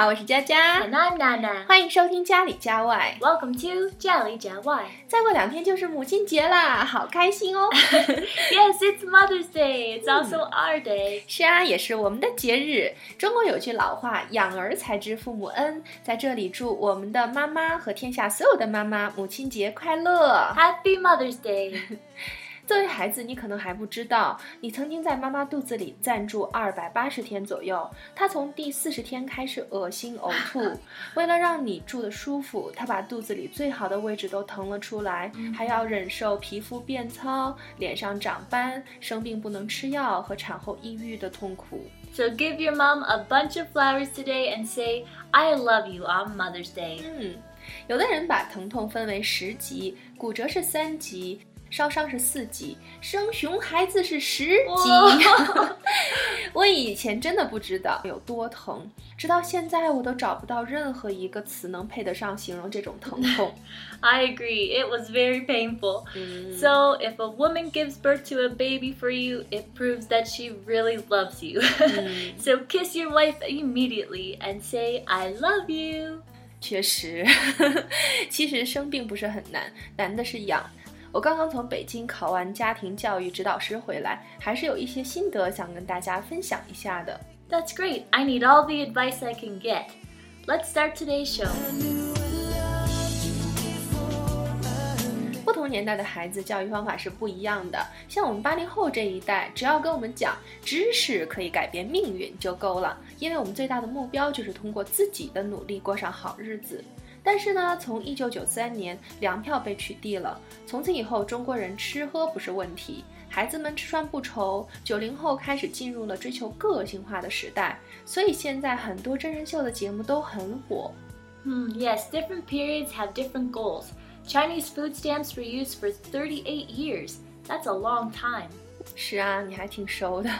好，我是佳佳。I'm Nana。欢迎收听家里家外。Welcome to 家里家外。再过两天就是母亲节啦，好开心哦。Yes, it's Mother's Day. It's also our day. 是啊，也是我们的节日。中国有句老话，养儿才知父母恩。在这里，祝我们的妈妈和天下所有的妈妈母亲节快乐。Happy Mother's Day. 作为孩子，你可能还不知道，你曾经在妈妈肚子里暂住二百八十天左右。她从第四十天开始恶心呕吐，为了让你住得舒服，她把肚子里最好的位置都腾了出来，还要忍受皮肤变糙、脸上长斑、生病不能吃药和产后抑郁的痛苦。So give your mom a bunch of flowers today and say, I love you on Mother's Day. 嗯，有的人把疼痛分为十级，骨折是三级。烧伤是四级，生熊孩子是十级。我以前真的不知道有多疼，直到现在我都找不到任何一个词能配得上形容这种疼痛。I agree. It was very painful. So, if a woman gives birth to a baby for you, it proves that she really loves you. so, kiss your wife immediately and say, I love you. 确实，其实生病不是很难，难的是养。我刚刚从北京考完家庭教育指导师回来，还是有一些心得想跟大家分享一下的。That's great. I need all the advice I can get. Let's start today's show. 不同年代的孩子教育方法是不一样的。像我们八零后这一代，只要跟我们讲知识可以改变命运就够了，因为我们最大的目标就是通过自己的努力过上好日子。但是呢，从一九九三年粮票被取缔了，从此以后中国人吃喝不是问题，孩子们吃穿不愁。九零后开始进入了追求个性化的时代，所以现在很多真人秀的节目都很火。Hmm, yes, different periods have different goals. Chinese food stamps were used for 38 years. That's a long time. 是啊，你还挺熟的。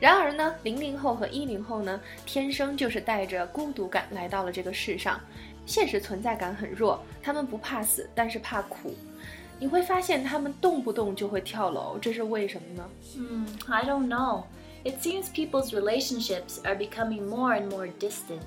然而呢，零零后和一零后呢，天生就是带着孤独感来到了这个世上，现实存在感很弱。他们不怕死，但是怕苦。你会发现他们动不动就会跳楼，这是为什么呢？嗯、mm,，I don't know. It seems people's relationships are becoming more and more distant.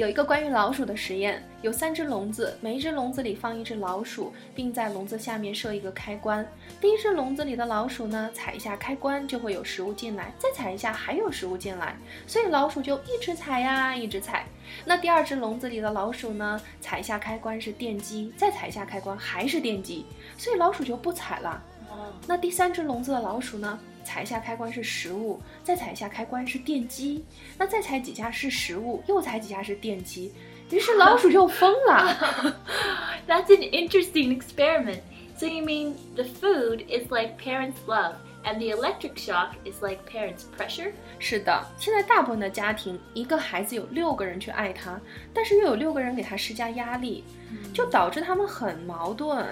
有一个关于老鼠的实验，有三只笼子，每一只笼子里放一只老鼠，并在笼子下面设一个开关。第一只笼子里的老鼠呢，踩一下开关就会有食物进来，再踩一下还有食物进来，所以老鼠就一直踩呀，一直踩。那第二只笼子里的老鼠呢，踩一下开关是电击，再踩一下开关还是电击，所以老鼠就不踩了。Oh. 那第三只笼子的老鼠呢？踩一下开关是食物，再踩一下开关是电击，那再踩几下是食物，又踩几下是电击，于是老鼠就疯了。That's an interesting experiment. So you mean the food is like parents' love, and the electric shock is like parents' pressure? 是的，现在大部分的家庭，一个孩子有六个人去爱他，但是又有六个人给他施加压力，就导致他们很矛盾。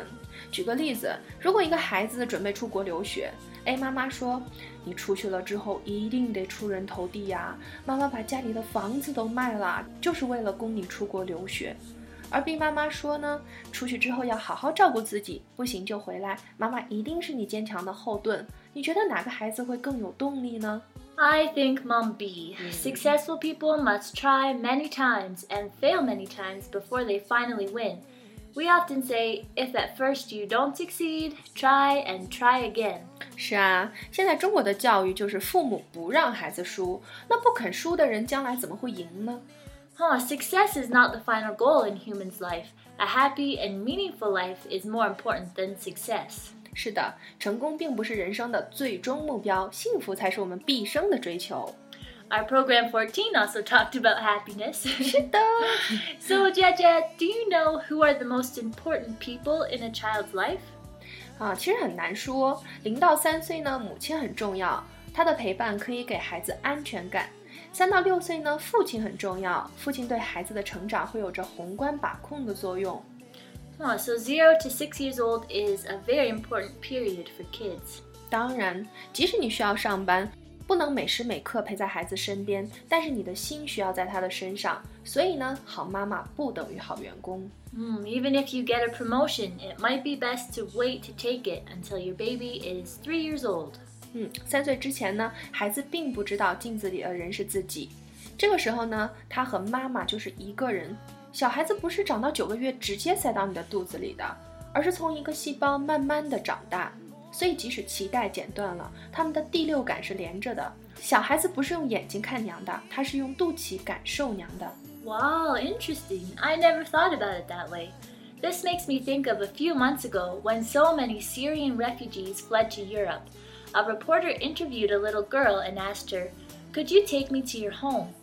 举个例子，如果一个孩子准备出国留学，A 妈妈说：“你出去了之后一定得出人头地呀，妈妈把家里的房子都卖了，就是为了供你出国留学。”而 B 妈妈说呢，出去之后要好好照顾自己，不行就回来，妈妈一定是你坚强的后盾。你觉得哪个孩子会更有动力呢？I think Mom B. Successful people must try many times and fail many times before they finally win. We often say, if at first you don't succeed, try and try again. 是啊，现在中国的教育就是父母不让孩子输，那不肯输的人将来怎么会赢呢？ Huh, success is not the final goal in humans' life. A happy and meaningful life is more important than success. 是的，成功并不是人生的最终目标，幸福才是我们毕生的追求。 Our program 14 also talked about happiness. 是的， so, Jaja, do you know who are the most important people in a child's life? 啊，其实很难说。零到三岁呢，母亲很重要，她的陪伴可以给孩子安全感。三到六岁呢，父亲很重要，父亲对孩子的成长会有着宏观把控的作用。 Oh, so zero to six years old is a very important period for kids. 当然，即使你需要上班， 不能每时每刻陪在孩子身边，但是你的心需要在他的身上。所以呢，好妈妈不等于好员工。嗯、mm,，Even if you get a promotion, it might be best to wait to take it until your baby is three years old. 嗯，三岁之前呢，孩子并不知道镜子里的人是自己。这个时候呢，他和妈妈就是一个人。小孩子不是长到九个月直接塞到你的肚子里的，而是从一个细胞慢慢的长大。所以即使脐带剪断了，他们的第六感是连着的。小孩子不是用眼睛看娘的，他是用肚脐感受娘的。Wow, interesting. I never thought about it that way. This makes me think of a few months ago when so many Syrian refugees fled to Europe. A reporter interviewed a little girl and asked her, Could you take me to your home?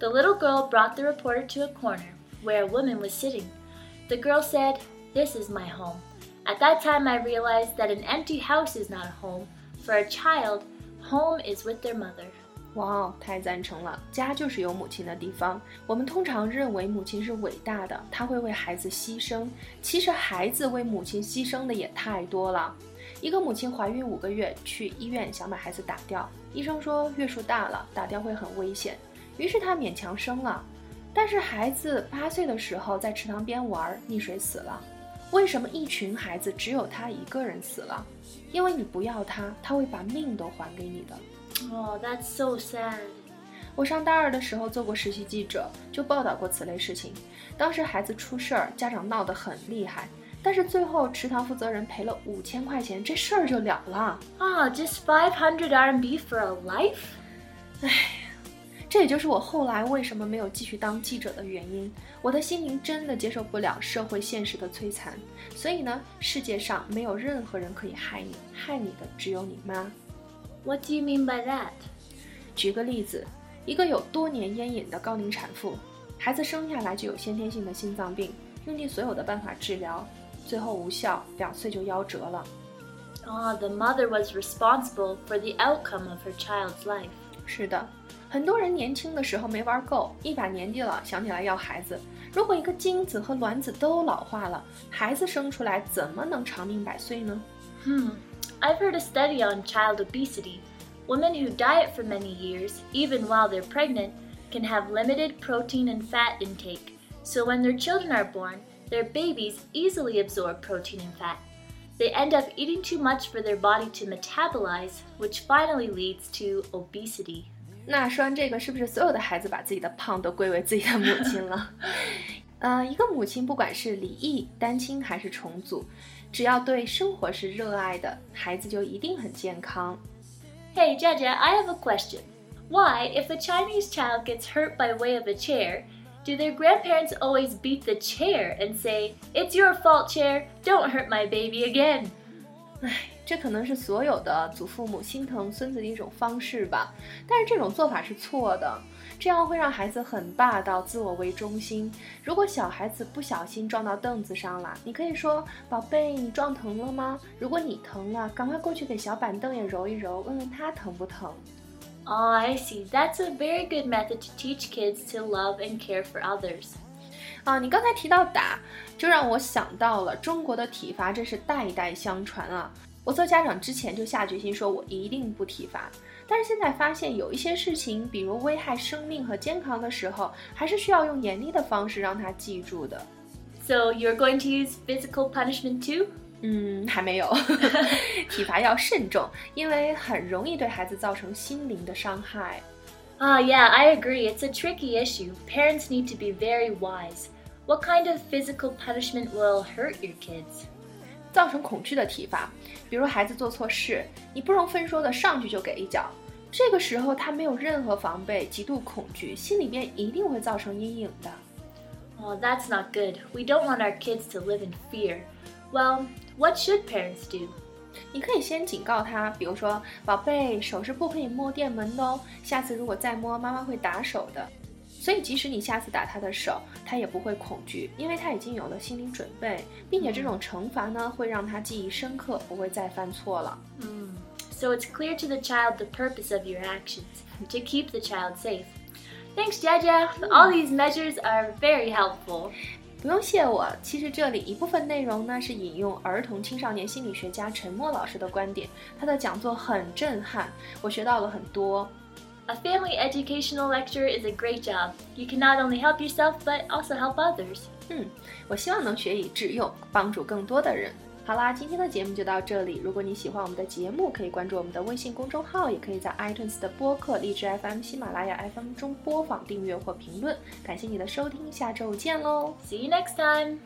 The little girl brought the reporter to a corner where a woman was sitting. The girl said, This is my home. At that time, I realized that an empty house is not a home. For a child, home is with their mother. 哇哦，太赞成了！家就是有母亲的地方。我们通常认为母亲是伟大的，她会为孩子牺牲。其实孩子为母亲牺牲的也太多了。一个母亲怀孕五个月，去医院想把孩子打掉，医生说月数大了，打掉会很危险，于是她勉强生了。但是孩子八岁的时候在池塘边玩，溺水死了。为什么一群孩子只有他一个人死了？因为你不要他，他会把命都还给你的。Oh, that's so sad. 我上大二的时候做过实习记者，就报道过此类事情。当时孩子出事儿，家长闹得很厉害，但是最后池塘负责人赔了五千块钱，这事儿就了了。Ah, just five hundred RMB for a life? 唉，这也就是我后来为什么没有继续当记者的原因。我的心灵真的接受不了社会现实的摧残，所以呢，世界上没有任何人可以害你，害你的只有你妈。What do you mean by that？举个例子，一个有多年烟瘾的高龄产妇，孩子生下来就有先天性的心脏病，用尽所有的办法治疗，最后无效，两岁就夭折了。Ah, the mother was responsible for the outcome of her child's life. 是的，很多人年轻的时候没玩够，一把年纪了想起来要孩子。如果一个精子和卵子都老化了，孩子生出来怎么能长命百岁呢？Hmm. I've heard a study on child obesity. Women who diet for many years, even while they're pregnant, can have limited protein and fat intake. So when their children are born, their babies easily absorb protein and fat. They end up eating too much for their body to metabolize, which finally leads to obesity. 那说完这个，是不是所有的孩子把自己的胖都归为自己的母亲了？呃，一个母亲不管是离异、单亲还是重组，只要对生活是热爱的，孩子就一定很健康。Hey, Jaja, I have a question. Why, if a Chinese child gets hurt by way of a chair, do their grandparents always beat the chair and say, It's your fault, chair, don't hurt my baby again? 唉。这可能是所有的祖父母心疼孙子的一种方式吧，但是这种做法是错的，这样会让孩子很霸道、自我为中心。如果小孩子不小心撞到凳子上了，你可以说：“宝贝，你撞疼了吗？”如果你疼了，赶快过去给小板凳也揉一揉，问问他疼不疼。Oh, I see. That's a very good method to teach kids to love and care for others. 啊，你刚才提到打，就让我想到了中国的体罚，真是代代相传啊。我做家长之前就下决心说，我一定不体罚。但是现在发现有一些事情，比如危害生命和健康的时候，还是需要用严厉的方式让他记住的。So you're going to use physical punishment too？嗯，还没有。体罚要慎重，因为很容易对孩子造成心灵的伤害。Ah, yeah, I agree. It's a tricky issue. Parents need to be very wise. What kind of physical punishment will hurt your kids? 造成恐惧的体罚，比如孩子做错事，你不容分说的上去就给一脚，这个时候他没有任何防备，极度恐惧，心里边一定会造成阴影的。Oh, that's not good. We don't want our kids to live in fear. Well, what should parents do? 你可以先警告他，比如说，宝贝，手是不可以摸电门的哦，下次如果再摸，妈妈会打手的。所以，即使你下次打他的手，他也不会恐惧，因为他已经有了心理准备，并且这种惩罚呢，会让他记忆深刻，不会再犯错了。嗯，So it's clear to the child the purpose of your actions to keep the child safe. Thanks, Jaja. All these measures are very helpful. 不用谢我。其实这里一部分内容呢，是引用儿童青少年心理学家陈默老师的观点，他的讲座很震撼，我学到了很多。A family educational lecture is a great job. You can not only help yourself, but also help others. 嗯，我希望能学以致用，帮助更多的人。 好啦，今天的节目就到这里。如果你喜欢我们的节目，可以关注我们的微信公众号，也可以在 iTunes 的播客、荔枝 FM、喜马拉雅 FM 中播放、订阅或评论。感谢你的收听，下周见喽！See you next time.